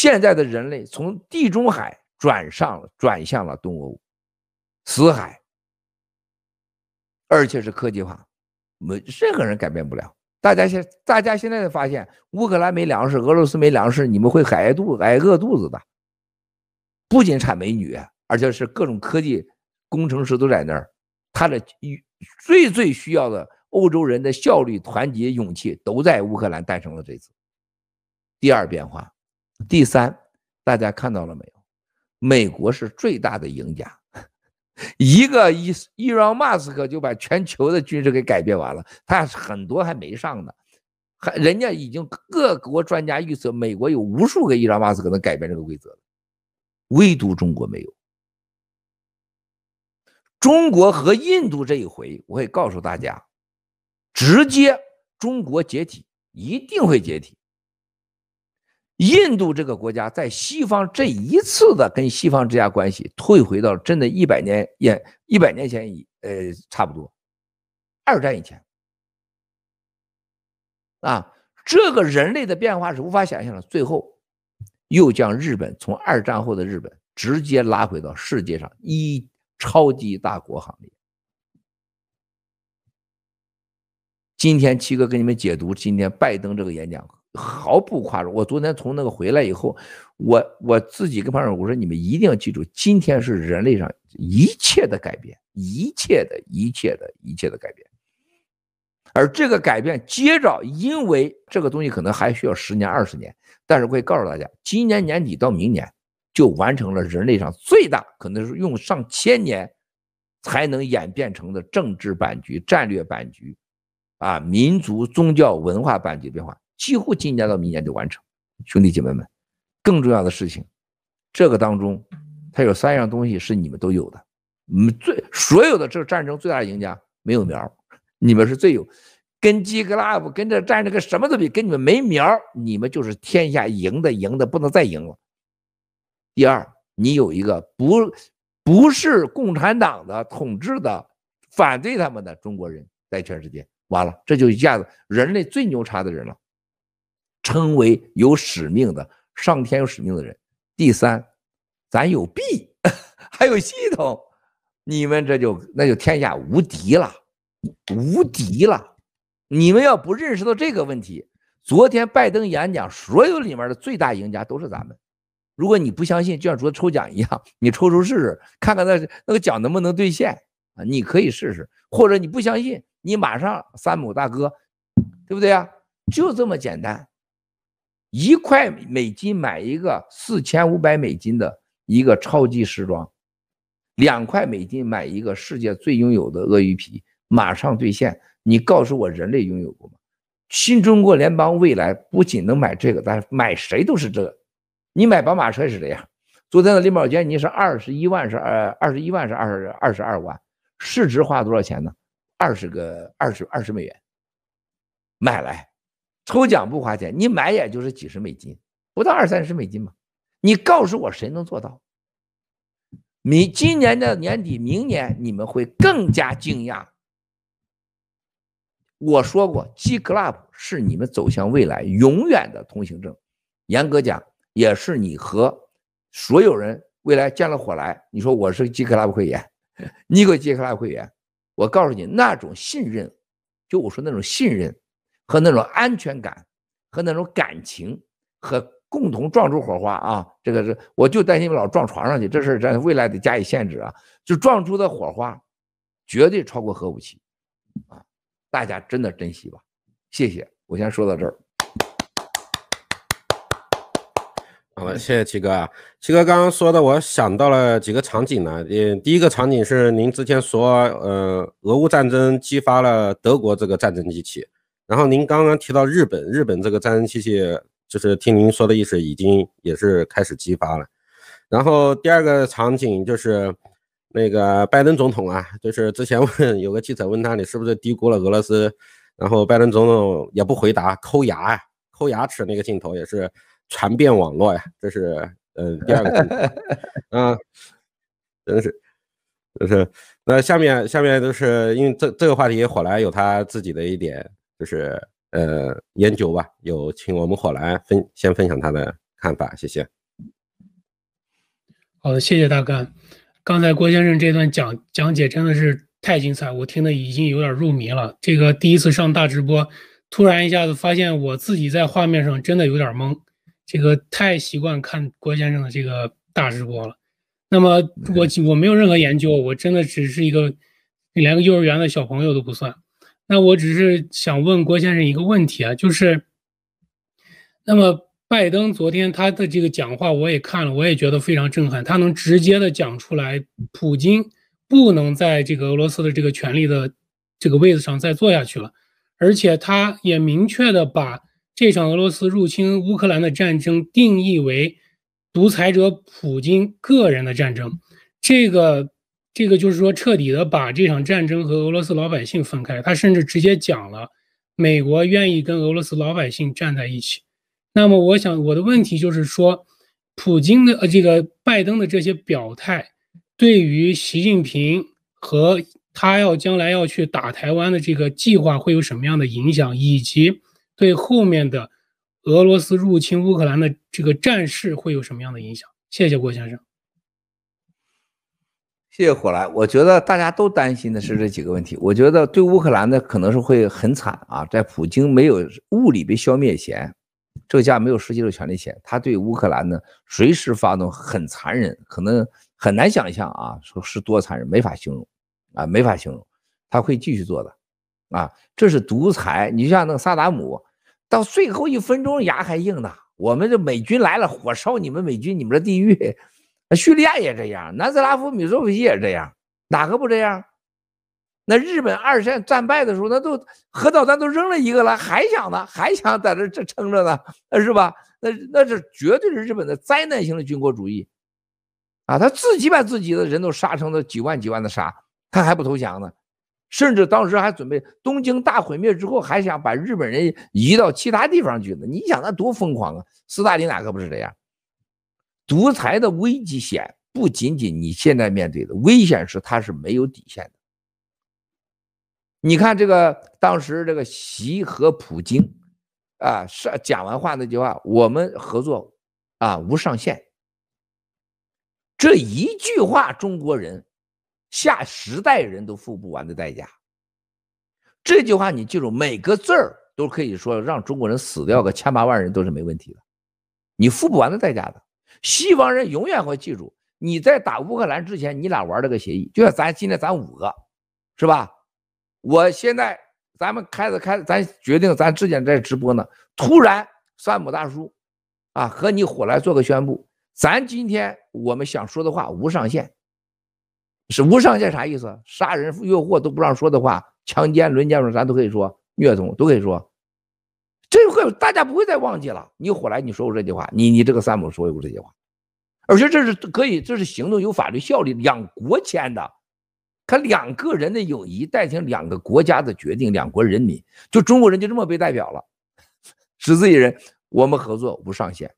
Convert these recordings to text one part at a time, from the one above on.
现在的人类从地中海转上了，转向了东欧、死海，而且是科技化，没任何人改变不了。大家现大家现在发现，乌克兰没粮食，俄罗斯没粮食，你们会挨肚挨饿肚子的。不仅产美女，而且是各种科技工程师都在那儿。他的最最需要的欧洲人的效率、团结、勇气，都在乌克兰诞生了这次。第二变化，第三，大家看到了没有？美国是最大的赢家，一个伊伊朗马斯克就把全球的军事给改变完了，他很多还没上呢，还人家已经各国专家预测，美国有无数个伊朗马斯克能改变这个规则。唯独中国没有。中国和印度这一回，我会告诉大家，直接中国解体，一定会解体。印度这个国家在西方这一次的跟西方之间关系，退回到真的一百年也一百年前以呃差不多，二战以前啊，这个人类的变化是无法想象的，最后。又将日本从二战后的日本直接拉回到世界上一超级大国行列。今天七哥给你们解读今天拜登这个演讲，毫不夸张。我昨天从那个回来以后，我我自己跟朋友我说，你们一定要记住，今天是人类上一切的改变，一切的一切的一切的改变。而这个改变接着，因为这个东西可能还需要十年二十年，但是我会告诉大家，今年年底到明年就完成了人类上最大，可能是用上千年才能演变成的政治版局、战略版局，啊，民族宗教文化版局变化，几乎今年到明年就完成。兄弟姐妹们，更重要的事情，这个当中它有三样东西是你们都有的，嗯，最所有的这个战争最大的赢家没有苗。你们是最有，跟 G-Club 跟这站着个什么都比，跟你们没苗，你们就是天下赢的赢的不能再赢了。第二，你有一个不不是共产党的统治的，反对他们的中国人在全世界，完了，这就一下子人类最牛叉的人了，称为有使命的上天有使命的人。第三，咱有币，还有系统，你们这就那就天下无敌了。无敌了！你们要不认识到这个问题，昨天拜登演讲，所有里面的最大赢家都是咱们。如果你不相信，就像昨天抽奖一样，你抽抽试试，看看那那个奖能不能兑现啊？你可以试试，或者你不相信，你马上三亩大哥，对不对啊？就这么简单，一块美金买一个四千五百美金的一个超级时装，两块美金买一个世界最拥有的鳄鱼皮。马上兑现！你告诉我，人类拥有过吗？新中国联邦未来不仅能买这个，但是买谁都是这个。你买宝马车也是这样。昨天的林宝坚尼是二十一万，是二二十一万，是二十二十二万，市值花多少钱呢？二十个二十二十美元买来，抽奖不花钱，你买也就是几十美金，不到二三十美金嘛。你告诉我谁能做到？你今年的年底，明年你们会更加惊讶。我说过，G-Club 是你们走向未来永远的通行证，严格讲，也是你和所有人未来见了火来，你说我是 G-Club 会员，你个 G-Club 会员，我告诉你，那种信任，就我说那种信任和那种安全感和那种感情和共同撞出火花啊，这个是我就担心老撞床上去，这事咱未来得加以限制啊，就撞出的火花绝对超过核武器啊。大家真的珍惜吧，谢谢。我先说到这儿。好了，谢谢七哥啊。七哥刚刚说的，我想到了几个场景呢。嗯，第一个场景是您之前说，呃，俄乌战争激发了德国这个战争机器。然后您刚刚提到日本，日本这个战争机器，就是听您说的意思，已经也是开始激发了。然后第二个场景就是。那个拜登总统啊，就是之前问有个记者问他，你是不是低估了俄罗斯？然后拜登总统也不回答，抠牙呀，抠牙齿那个镜头也是传遍网络呀。这是嗯第二个镜头 啊，真是就是那下面下面就是因为这这个话题火来有他自己的一点就是呃研究吧，有请我们火来分先分享他的看法，谢谢。好的，谢谢大干。刚才郭先生这段讲讲解真的是太精彩，我听的已经有点入迷了。这个第一次上大直播，突然一下子发现我自己在画面上真的有点懵。这个太习惯看郭先生的这个大直播了。那么我我没有任何研究，我真的只是一个连个幼儿园的小朋友都不算。那我只是想问郭先生一个问题啊，就是，那么拜登昨天他的这个讲话我也看了，我也觉得非常震撼。他能直接的讲出来，普京不能在这个俄罗斯的这个权力的这个位子上再坐下去了，而且他也明确的把这场俄罗斯入侵乌克兰的战争定义为独裁者普京个人的战争，这个。这个就是说，彻底的把这场战争和俄罗斯老百姓分开。他甚至直接讲了，美国愿意跟俄罗斯老百姓站在一起。那么，我想我的问题就是说，普京的呃这个拜登的这些表态，对于习近平和他要将来要去打台湾的这个计划会有什么样的影响，以及对后面的俄罗斯入侵乌克兰的这个战事会有什么样的影响？谢谢郭先生。谢谢火来，我觉得大家都担心的是这几个问题。我觉得对乌克兰呢，可能是会很惨啊，在普京没有物理被消灭前，这个家没有实际的权力前，他对乌克兰呢随时发动很残忍，可能很难想象啊，说是多残忍，没法形容啊，没法形容，他会继续做的啊，这是独裁。你就像那个萨达姆，到最后一分钟牙还硬呢，我们这美军来了，火烧你们美军，你们的地狱。叙利亚也这样，南斯拉夫米佐维奇也这样，哪个不这样？那日本二战战败的时候，那都核导弹都扔了一个了，还想呢，还想在这这撑着呢，是吧？那那是绝对是日本的灾难性的军国主义啊！他自己把自己的人都杀成了几万几万的杀，他还不投降呢，甚至当时还准备东京大毁灭之后，还想把日本人移到其他地方去呢。你想那多疯狂啊！斯大林哪个不是这样？独裁的危机险不仅仅你现在面对的危险是它是没有底线的。你看这个当时这个习和普京啊，是讲完话那句话，我们合作啊无上限。这一句话，中国人下十代人都付不完的代价。这句话你记住，每个字儿都可以说让中国人死掉个千八万人都是没问题的，你付不完的代价的。西方人永远会记住，你在打乌克兰之前，你俩玩这个协议，就像咱今天咱五个，是吧？我现在咱们开始开，咱决定咱之前在直播呢，突然山姆大叔啊和你火来做个宣布，咱今天我们想说的话无上限，是无上限啥意思？杀人越货都不让说的话，强奸、轮奸咱都可以说，虐童都可以说。这会大家不会再忘记了。你火来，你说过这句话，你你这个山姆说过这句话，而且这是可以，这是行动有法律效力，两国签的，他两个人的友谊代替两个国家的决定，两国人民就中国人就这么被代表了，十四亿人，我们合作无上限，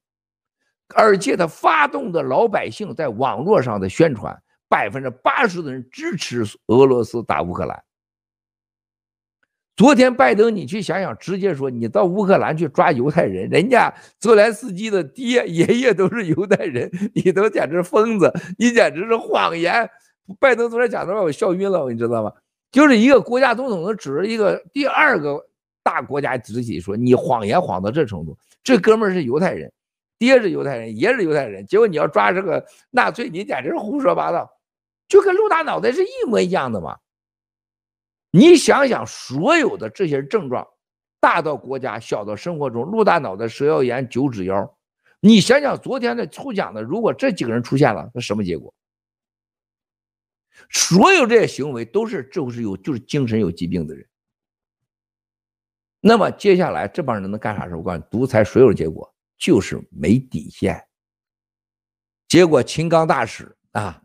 而且他发动的老百姓在网络上的宣传，百分之八十的人支持俄罗斯打乌克兰。昨天拜登，你去想想，直接说你到乌克兰去抓犹太人，人家泽连斯基的爹 爷爷都是犹太人，你都简直疯子，你简直是谎言。拜登昨天讲的话，我笑晕了，你知道吗？就是一个国家总统能指着一个第二个大国家自己说你谎言谎到这程度，这哥们儿是犹太人，爹是犹太人，爷是犹太人，结果你要抓这个纳粹，你简直胡说八道，就跟陆大脑袋是一模一样的嘛。你想想，所有的这些症状，大到国家，小到生活中，鹿大脑的蛇腰炎、九指腰，你想想昨天的抽奖的，如果这几个人出现了，那什么结果？所有这些行为都是就是有就是精神有疾病的人。那么接下来这帮人能干啥事？我告诉你，独裁所有的结果就是没底线。结果秦刚大使啊，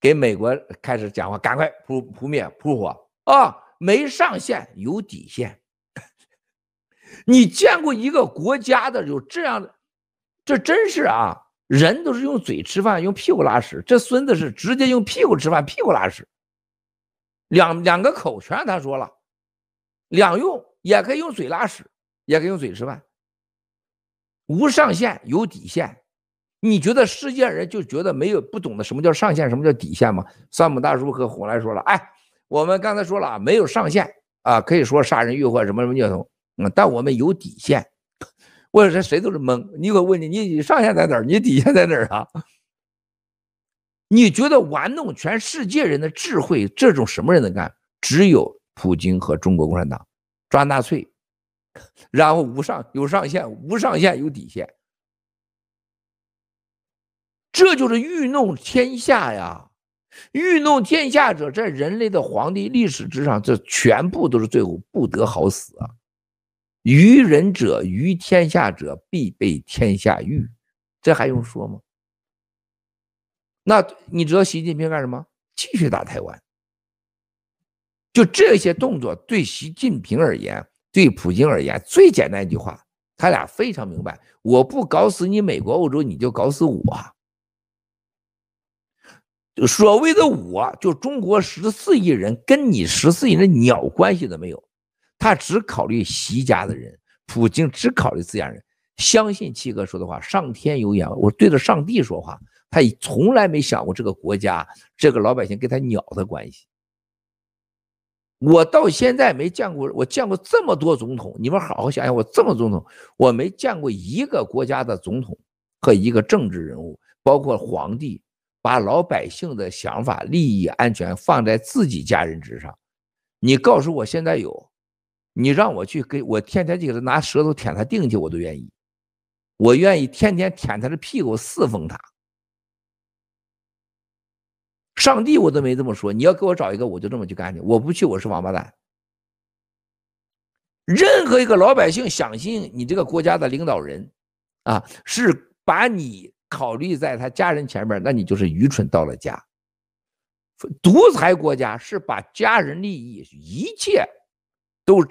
给美国开始讲话，赶快扑扑灭扑火啊！没上限，有底线。你见过一个国家的有这样的？这真是啊！人都是用嘴吃饭，用屁股拉屎。这孙子是直接用屁股吃饭，屁股拉屎。两两个口全他说了，两用也可以用嘴拉屎，也可以用嘴吃饭。无上限，有底线。你觉得世界人就觉得没有不懂得什么叫上限，什么叫底线吗？山姆大叔和洪来说了，哎，我们刚才说了，没有上限啊，可以说杀人越货什么什么虐童，嗯，但我们有底线。或者是谁都是懵，你我问你，你你上限在哪儿？你底线在哪儿啊？你觉得玩弄全世界人的智慧，这种什么人能干？只有普京和中国共产党抓纳粹，然后无上有上限，无上限有底线，这就是愚弄天下呀！愚弄天下者，在人类的皇帝历史之上，这全部都是最后不得好死啊！愚人者，愚天下者，必被天下愚，这还用说吗？那你知道习近平干什么？继续打台湾。就这些动作，对习近平而言，对普京而言，最简单一句话，他俩非常明白：我不搞死你美国、欧洲，你就搞死我。所谓的我，就中国十四亿人，跟你十四亿人鸟关系都没有。他只考虑习家的人，普京只考虑自家人。相信七哥说的话，上天有眼，我对着上帝说话，他从来没想过这个国家、这个老百姓跟他鸟的关系。我到现在没见过，我见过这么多总统，你们好好想想，我这么总统，我没见过一个国家的总统和一个政治人物，包括皇帝，把老百姓的想法、利益、安全放在自己家人之上。你告诉我现在有？你让我去给我天天就给他拿舌头舔他腚去，我都愿意。我愿意天天舔他的屁股侍奉他。上帝我都没这么说，你要给我找一个，我就这么去干去。我不去，我是王八蛋。任何一个老百姓相信你这个国家的领导人啊，是把你考虑在他家人前面，那你就是愚蠢到了家。独裁国家是把家人利益一切。都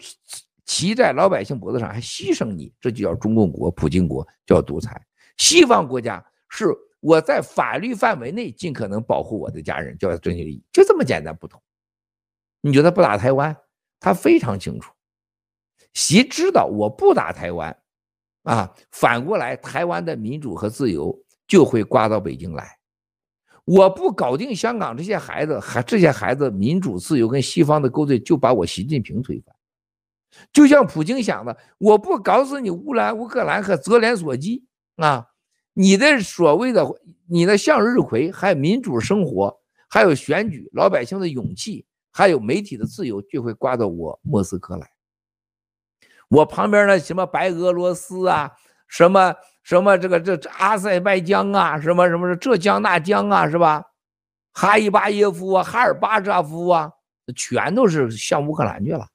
骑在老百姓脖子上，还牺牲你，这就叫中共国、普京国，叫独裁。西方国家是我在法律范围内尽可能保护我的家人，叫争取利益，就这么简单不同。你觉得不打台湾？他非常清楚，习知道我不打台湾，啊，反过来台湾的民主和自由就会刮到北京来。我不搞定香港这些孩子，还这些孩子民主自由跟西方的勾兑，就把我习近平推翻。就像普京想的，我不搞死你乌兰乌克兰和泽连斯基啊，你的所谓的你的向日葵，还有民主生活，还有选举，老百姓的勇气，还有媒体的自由，就会刮到我莫斯科来。我旁边的什么白俄罗斯啊，什么什么这个这阿塞拜疆啊，什么什么这江那江啊，是吧？哈伊巴耶夫啊，哈尔巴扎夫啊，全都是向乌克兰去了。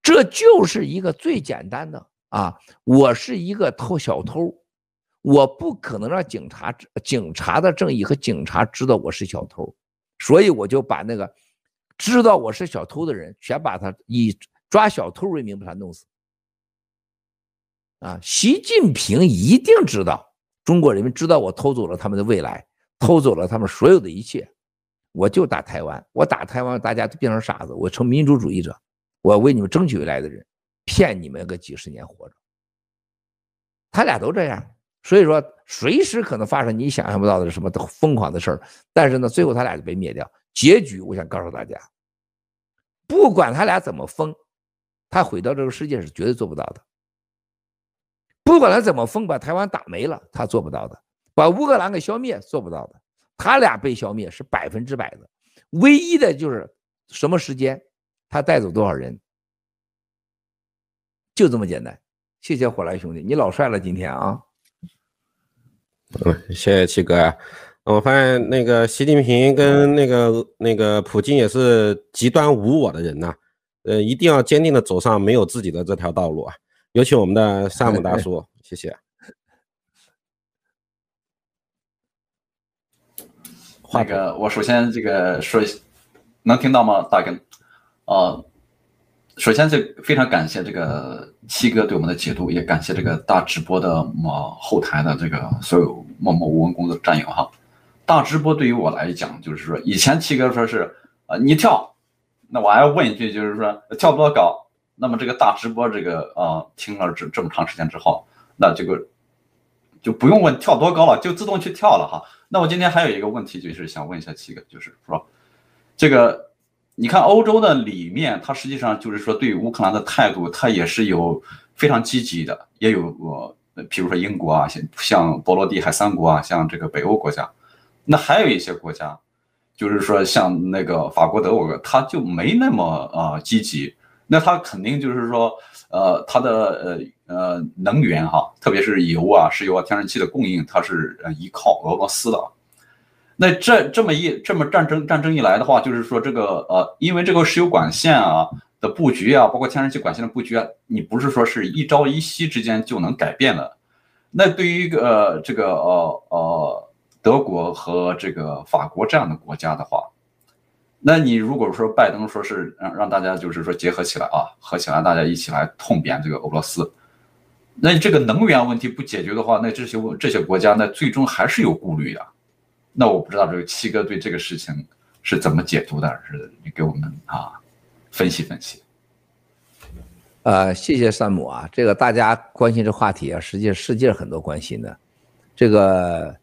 这就是一个最简单的啊！我是一个偷小偷，我不可能让警察、警察的正义和警察知道我是小偷，所以我就把那个知道我是小偷的人，全把他以抓小偷为名把他弄死。啊，习近平一定知道，中国人民知道我偷走了他们的未来，偷走了他们所有的一切，我就打台湾，我打台湾，大家都变成傻子，我成民主主义者。我为你们争取未来的人，骗你们个几十年活着，他俩都这样，所以说随时可能发生你想象不到的什么疯狂的事儿。但是呢，最后他俩就被灭掉。结局我想告诉大家，不管他俩怎么疯，他毁掉这个世界是绝对做不到的。不管他怎么疯，把台湾打没了，他做不到的；把乌克兰给消灭，做不到的。他俩被消灭是百分之百的，唯一的就是什么时间。他带走多少人？就这么简单。谢谢火来兄弟，你老帅了今天啊！嗯，谢谢七哥。我发现那个习近平跟那个那个普京也是极端无我的人呐。呃，一定要坚定的走上没有自己的这条道路啊！有请我们的萨姆大叔，谢谢。那个，我首先这个说，能听到吗，大哥？呃，首先这非常感谢这个七哥对我们的解读，也感谢这个大直播的么后台的这个所有默默无闻工作的战友哈。大直播对于我来讲，就是说以前七哥说是呃你跳，那我还要问一句，就是说跳多高？那么这个大直播这个啊、听了这这么长时间之后，那这个就不用问跳多高了，就自动去跳了哈。那我今天还有一个问题，就是想问一下七哥，就是说，这个你看欧洲的里面，它实际上就是说对乌克兰的态度，它也是有非常积极的，也有呃，比如说英国啊，像像波罗的海三国啊，像这个北欧国家，那还有一些国家，就是说像那个法国、德国，它就没那么呃积极，那它肯定就是说。呃，它的呃呃能源哈，特别是油啊、石油啊、天然气的供应，它是呃依靠俄罗斯的。那这这么一这么战争战争一来的话，就是说这个呃，因为这个石油管线啊的布局啊，包括天然气管线的布局啊，你不是说是一朝一夕之间就能改变的。那对于一个呃这个呃呃德国和这个法国这样的国家的话。那你如果说拜登说是让让大家就是说结合起来啊，合起来大家一起来痛扁这个俄罗斯，那你这个能源问题不解决的话，那这些这些国家那最终还是有顾虑的。那我不知道这个七哥对这个事情是怎么解读的？是你给我们啊分析分析。呃，谢谢山姆啊，这个大家关心这话题啊，实际世界很多关心的，这个。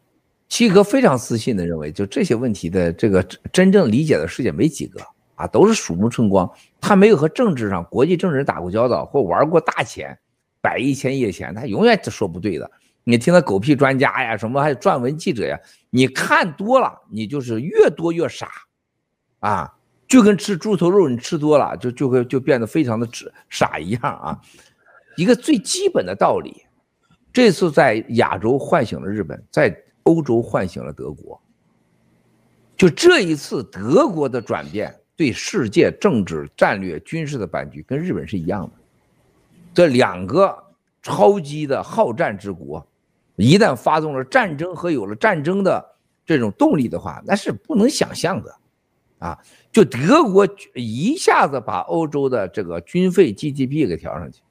七哥非常自信的认为，就这些问题的这个真正理解的世界没几个啊，都是鼠目寸光。他没有和政治上国际政治打过交道或玩过大钱，百亿钱亿钱，他永远就说不对的。你听他狗屁专家呀，什么还有撰文记者呀，你看多了，你就是越多越傻，啊，就跟吃猪头肉，你吃多了就就会就变得非常的傻傻一样啊。一个最基本的道理，这次在亚洲唤醒了日本，在。欧洲唤醒了德国，就这一次德国的转变，对世界政治、战略、军事的版局跟日本是一样的。这两个超级的好战之国，一旦发动了战争和有了战争的这种动力的话，那是不能想象的，啊！就德国一下子把欧洲的这个军费 GDP 给调上去，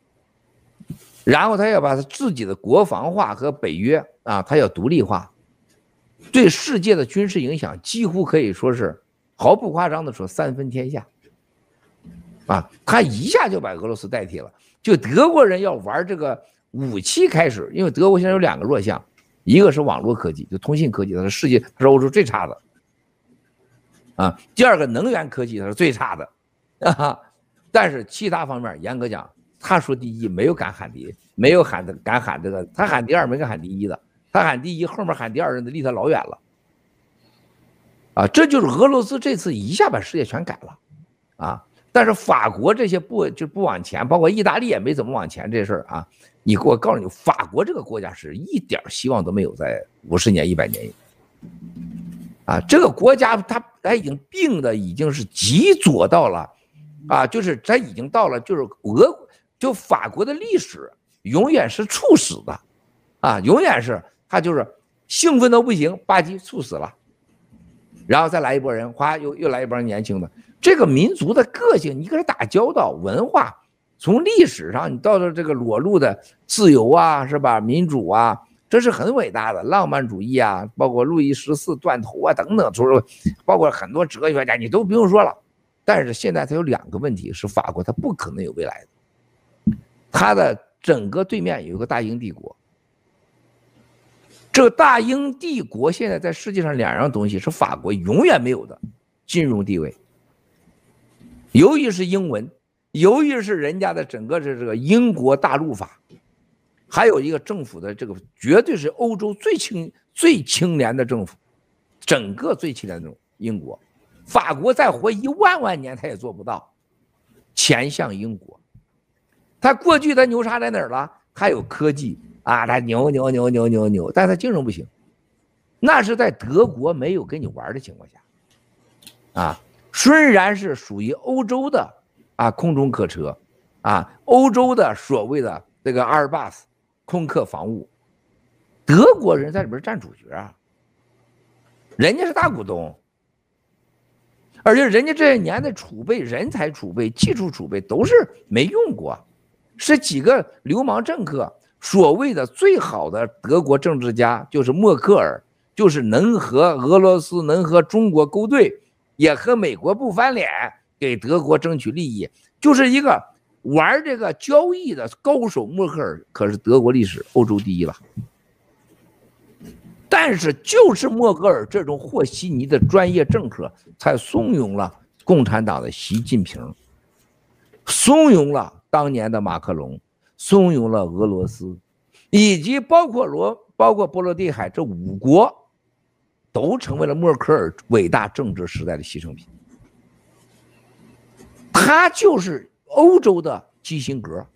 然后他要把他自己的国防化和北约啊，他要独立化。对世界的军事影响几乎可以说是毫不夸张的说三分天下，啊，他一下就把俄罗斯代替了。就德国人要玩这个武器开始，因为德国现在有两个弱项，一个是网络科技，就通信科技，它是世界它是欧洲最差的，啊，第二个能源科技它是最差的，啊，但是其他方面严格讲，他说第一没有敢喊第一，没有喊敢喊这个，他喊第二没敢喊第一的。他喊第一，后面喊第二，人的离他老远了，啊，这就是俄罗斯这次一下把世界全改了，啊，但是法国这些不就不往前，包括意大利也没怎么往前这事儿啊，你给我告诉你，法国这个国家是一点希望都没有，在五十年、一百年，啊，这个国家他他已经病的已经是极左到了，啊，就是他已经到了，就是俄就法国的历史永远是猝死的，啊，永远是。他就是兴奋到不行，吧唧猝死了，然后再来一波人，哗，又又来一波年轻的。这个民族的个性，你跟他打交道，文化从历史上，你到了这个裸露的自由啊，是吧？民主啊，这是很伟大的浪漫主义啊，包括路易十四断头啊等等，就是包括很多哲学家，你都不用说了。但是现在他有两个问题，是法国他不可能有未来的，他的整个对面有一个大英帝国。这个大英帝国现在在世界上两样东西是法国永远没有的金融地位，由于是英文，由于是人家的整个这这个英国大陆法，还有一个政府的这个绝对是欧洲最清最清廉的政府，整个最清廉的英国，法国再活一万万年他也做不到，前向英国，他过去他牛叉在哪儿了？还有科技。啊，他牛牛牛牛牛牛，但他精神不行，那是在德国没有跟你玩的情况下，啊，虽然是属于欧洲的啊空中客车，啊，欧洲的所谓的这个阿尔巴斯空客防务，德国人在里边占主角啊，人家是大股东，而且人家这些年的储备、人才储备、技术储备都是没用过，是几个流氓政客。所谓的最好的德国政治家就是默克尔，就是能和俄罗斯、能和中国勾兑，也和美国不翻脸，给德国争取利益，就是一个玩这个交易的高手。默克尔可是德国历史欧洲第一了，但是就是默克尔这种和稀泥的专业政客，才怂恿了共产党的习近平，怂恿了当年的马克龙，怂恿了俄罗斯，以及包括罗包括波罗的海这五国，都成为了默克尔伟大政治时代的牺牲品。他就是欧洲的基辛格。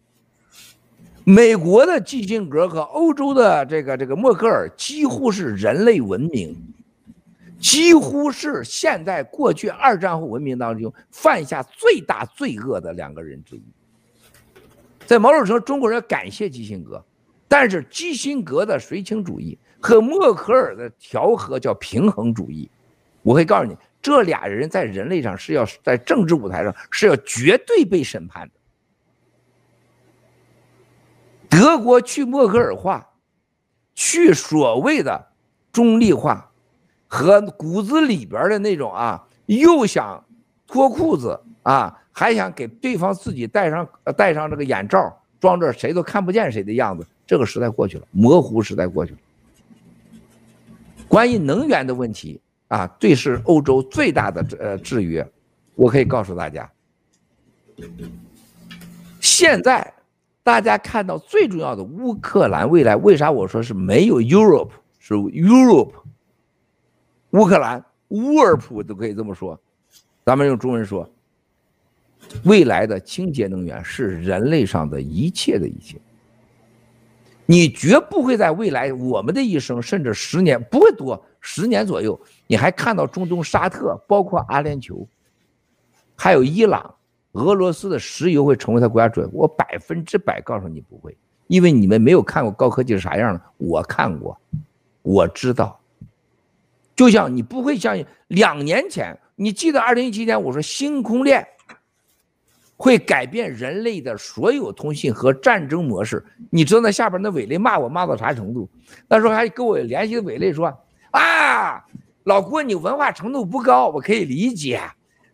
美国的基辛格和欧洲的这个这个默克尔几乎是人类文明，几乎是现在过去二战后文明当中犯下最大罪恶的两个人之一。在某种程度，中国人要感谢基辛格，但是基辛格的绥靖主义和默克尔的调和叫平衡主义，我会告诉你，这俩人在人类上是要在政治舞台上是要绝对被审判的。德国去默克尔化，去所谓的中立化，和骨子里边的那种啊，又想脱裤子啊，还想给对方自己戴上戴上这个眼罩，装着谁都看不见谁的样子，这个时代过去了，模糊时代过去了。关于能源的问题啊，对是欧洲最大的呃制约，我可以告诉大家，现在。大家看到最重要的乌克兰未来，为啥我说是没有 Europe 是 Europe，乌克兰乌尔普都可以这么说，咱们用中文说，未来的清洁能源是人类上的一切的一切。你绝不会在未来我们的一生，甚至十年不会多，十年左右，你还看到中东沙特，包括阿联酋，还有伊朗。俄罗斯的石油会成为他国家主要？我百分之百告诉你不会，因为你们没有看过高科技是啥样的。我看过，我知道。就像你不会相信，两年前你记得二零一七年我说星空链会改变人类的所有通信和战争模式。你知道那下边那伟类骂我骂到啥程度？那时候还跟我联系的伟类说啊，老郭你文化程度不高，我可以理解。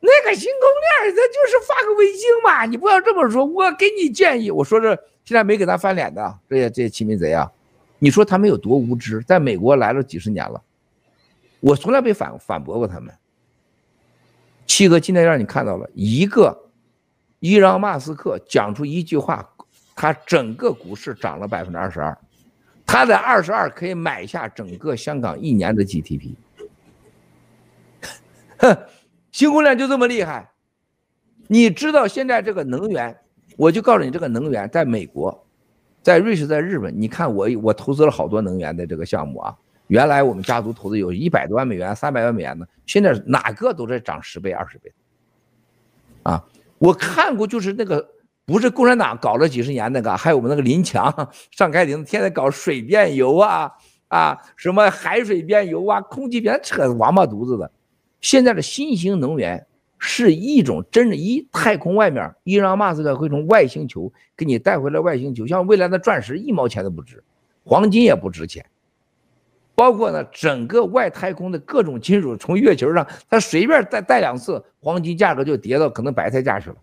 那个星空链，它就是发个卫星嘛，你不要这么说。我给你建议，我说这现在没给他翻脸的这些这些亲民贼啊，你说他们有多无知？在美国来了几十年了，我从来没反反驳过他们。七哥今天让你看到了一个，伊朗马斯克讲出一句话，他整个股市涨了百分之二十二，他的二十二可以买下整个香港一年的 GDP。哼。星空链就这么厉害，你知道现在这个能源，我就告诉你，这个能源在美国，在瑞士，在日本，你看我我投资了好多能源的这个项目啊。原来我们家族投资有一百多万美元、三百万美元的，现在哪个都在涨十倍、二十倍。啊，我看过，就是那个不是共产党搞了几十年那个，还有我们那个林强、上开庭，天天搞水变油啊啊，什么海水变油啊，空气变扯王八犊子的。现在的新型能源是一种真的，一太空外面，伊朗马斯克会从外星球给你带回来外星球，像未来的钻石一毛钱都不值，黄金也不值钱，包括呢整个外太空的各种金属，从月球上它随便带带两次，黄金价格就跌到可能白菜价去了。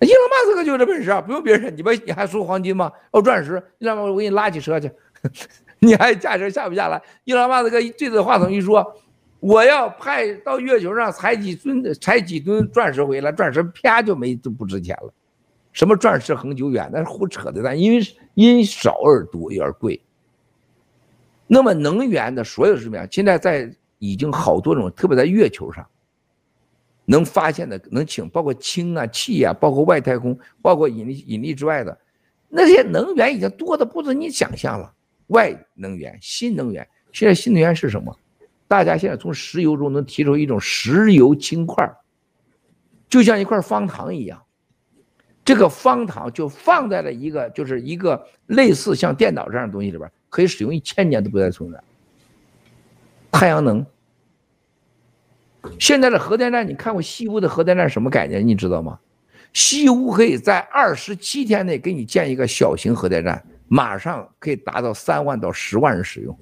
伊朗马斯克就这本事啊，不用别人，你不你还说黄金吗？哦，钻石，伊朗马斯克我给你拉起车去，你还驾车下不下来？伊朗马斯克对着话筒一说。我要派到月球上采几吨采几吨钻石回来，钻石啪就没就不值钱了。什么钻石恒久远，那是胡扯的。但因为因少而多而贵。那么能源的所有是什么呀？现在在已经好多种，特别在月球上能发现的，能请包括氢啊、气啊，包括外太空，包括引力引力之外的那些能源已经多的不止你想象了。外能源、新能源，现在新能源是什么？大家现在从石油中能提出一种石油氢块，就像一块方糖一样，这个方糖就放在了一个就是一个类似像电脑这样的东西里边，可以使用一千年都不带存在。太阳能，现在的核电站，你看过西屋的核电站什么概念？你知道吗？西屋可以在二十七天内给你建一个小型核电站，马上可以达到三万到十万人使用。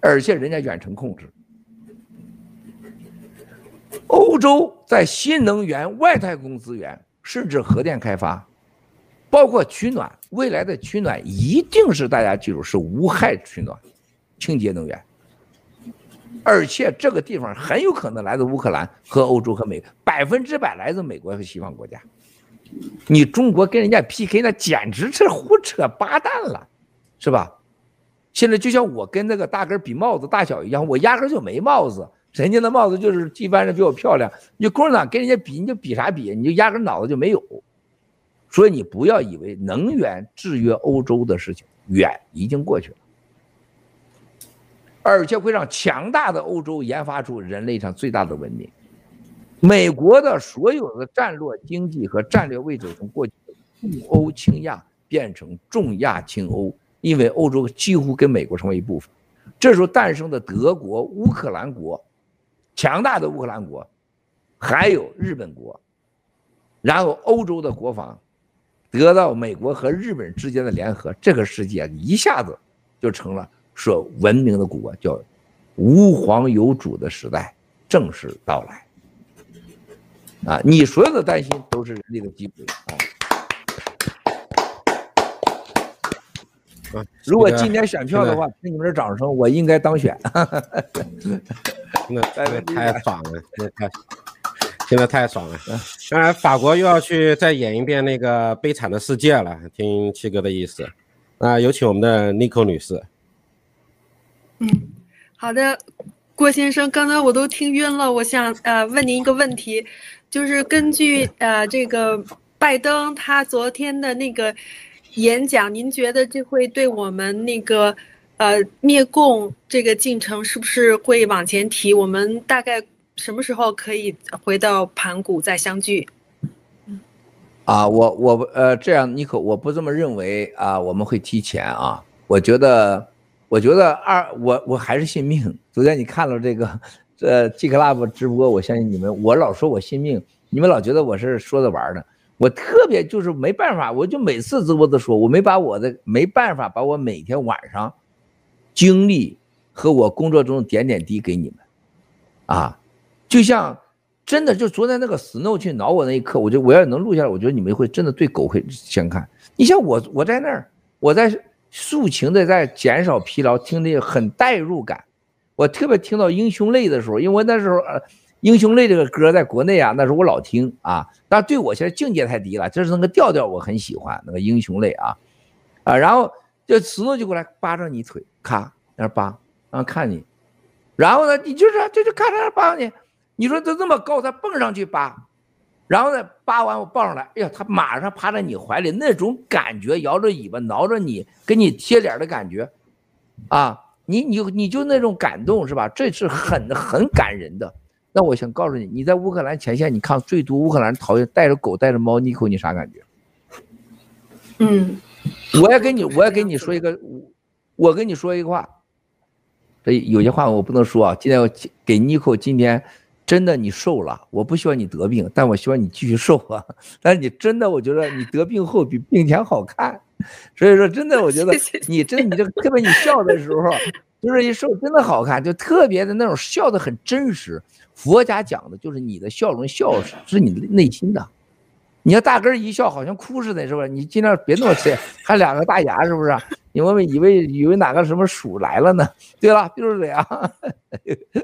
而且人家远程控制。欧洲在新能源、外太空资源，甚至核电开发，包括取暖，未来的取暖一定是大家记住是无害取暖，清洁能源。而且这个地方很有可能来自乌克兰和欧洲和美，百分之百来自美国和西方国家。你中国跟人家 PK，那简直是胡扯八蛋了，是吧？现在就像我跟那个大个比帽子大小一样，我压根就没帽子，人家的帽子就是一般人比我漂亮。你共产党跟人家比，你就比啥比？你就压根脑子就没有。所以你不要以为能源制约欧洲的事情远已经过去了。而且会让强大的欧洲研发出人类上最大的文明。美国的所有的战略经济和战略位置从过去的重欧轻亚变成重亚轻欧，因为欧洲几乎跟美国成为一部分。这时候诞生的德国、乌克兰国，强大的乌克兰国，还有日本国，然后欧洲的国防得到美国和日本之间的联合，这个世界一下子就成了。说文明的国叫吾皇有主的时代正式到来啊！你所有的担心都是人类的机会啊！如果今天选票的话，听你们的掌声，我应该当选。那 那太爽了，那太现在太爽了。当然，法国又要去再演一遍那个悲惨的世界了。听七哥的意思，那有请我们的 Nico 女士。嗯，好的，郭先生，刚才我都听晕了。我想呃问您一个问题，就是根据呃这个拜登他昨天的那个演讲，您觉得这会对我们那个呃灭共这个进程是不是会往前提？我们大概什么时候可以回到盘古再相聚？啊，我我呃这样，你可，我不这么认为啊，我们会提前啊，我觉得。我觉得二我我还是信命。昨天你看了这个，呃，G Club 直播，我相信你们。我老说我信命，你们老觉得我是说着玩的。我特别就是没办法，我就每次直播都说，我没把我的没办法把我每天晚上经历和我工作中点点滴给你们，啊，就像真的就昨天那个 Snow 去挠我那一刻，我就我要能录下来，我觉得你们会真的对狗会相看。你像我我在那儿，我在。抒情的在减少疲劳，听的很代入感。我特别听到英雄泪的时候，因为那时候呃，英雄泪这个歌在国内啊，那时候我老听啊。但对我现在境界太低了，就是那个调调我很喜欢那个英雄泪啊啊。然后就石头就过来扒着你腿，咔那扒，然后看你，然后呢，你就是就就咔嚓扒你，你说他这么高，他蹦上去扒。然后呢，扒完我抱上来，哎呀，他马上趴在你怀里，那种感觉，摇着尾巴挠着你，给你贴脸的感觉，啊，你你你就那种感动是吧？这是很很感人的。那我想告诉你，你在乌克兰前线，你看最多乌克兰人讨厌带着狗带着猫，尼可你啥感觉？嗯，我要跟你我要跟你说一个，我跟你说一个话，这有些话我不能说啊。今天我给尼可今天。真的，你瘦了，我不希望你得病，但我希望你继续瘦啊。但是你真的，我觉得你得病后比病前好看，所以说真的，我觉得 你真的，你这特别你笑的时候，就是一瘦真的好看，就特别的那种笑的很真实。佛家讲的就是你的笑容，笑是你的内心的。你要大根一笑，好像哭似的，是不是？你尽量别那么吃，还两个大牙，是不是？你们以为以为哪个什么鼠来了呢？对了，就是这样，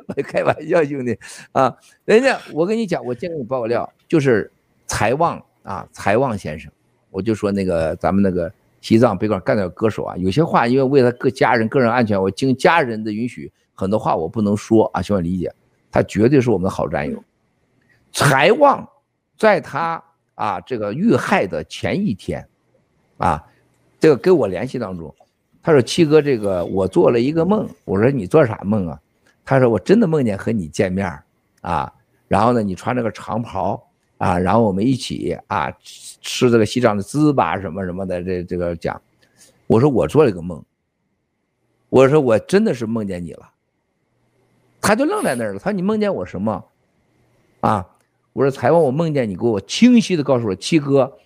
我开玩笑，兄弟啊，人家我跟你讲，我先给你爆料，就是财旺啊，财旺先生，我就说那个咱们那个西藏北管干掉歌手啊，有些话因为为了个家人个人安全，我经家人的允许，很多话我不能说啊，希望理解。他绝对是我们的好战友，财旺在他。啊，这个遇害的前一天，啊，这个跟我联系当中，他说七哥，这个我做了一个梦。我说你做啥梦啊？他说我真的梦见和你见面啊，然后呢，你穿着个长袍啊，然后我们一起啊吃这个西藏的糍粑什么什么的，这这个讲。我说我做了一个梦，我说我真的是梦见你了。他就愣在那儿了，他说你梦见我什么？啊？我说财旺，我梦见你给我清晰的告诉我，七哥，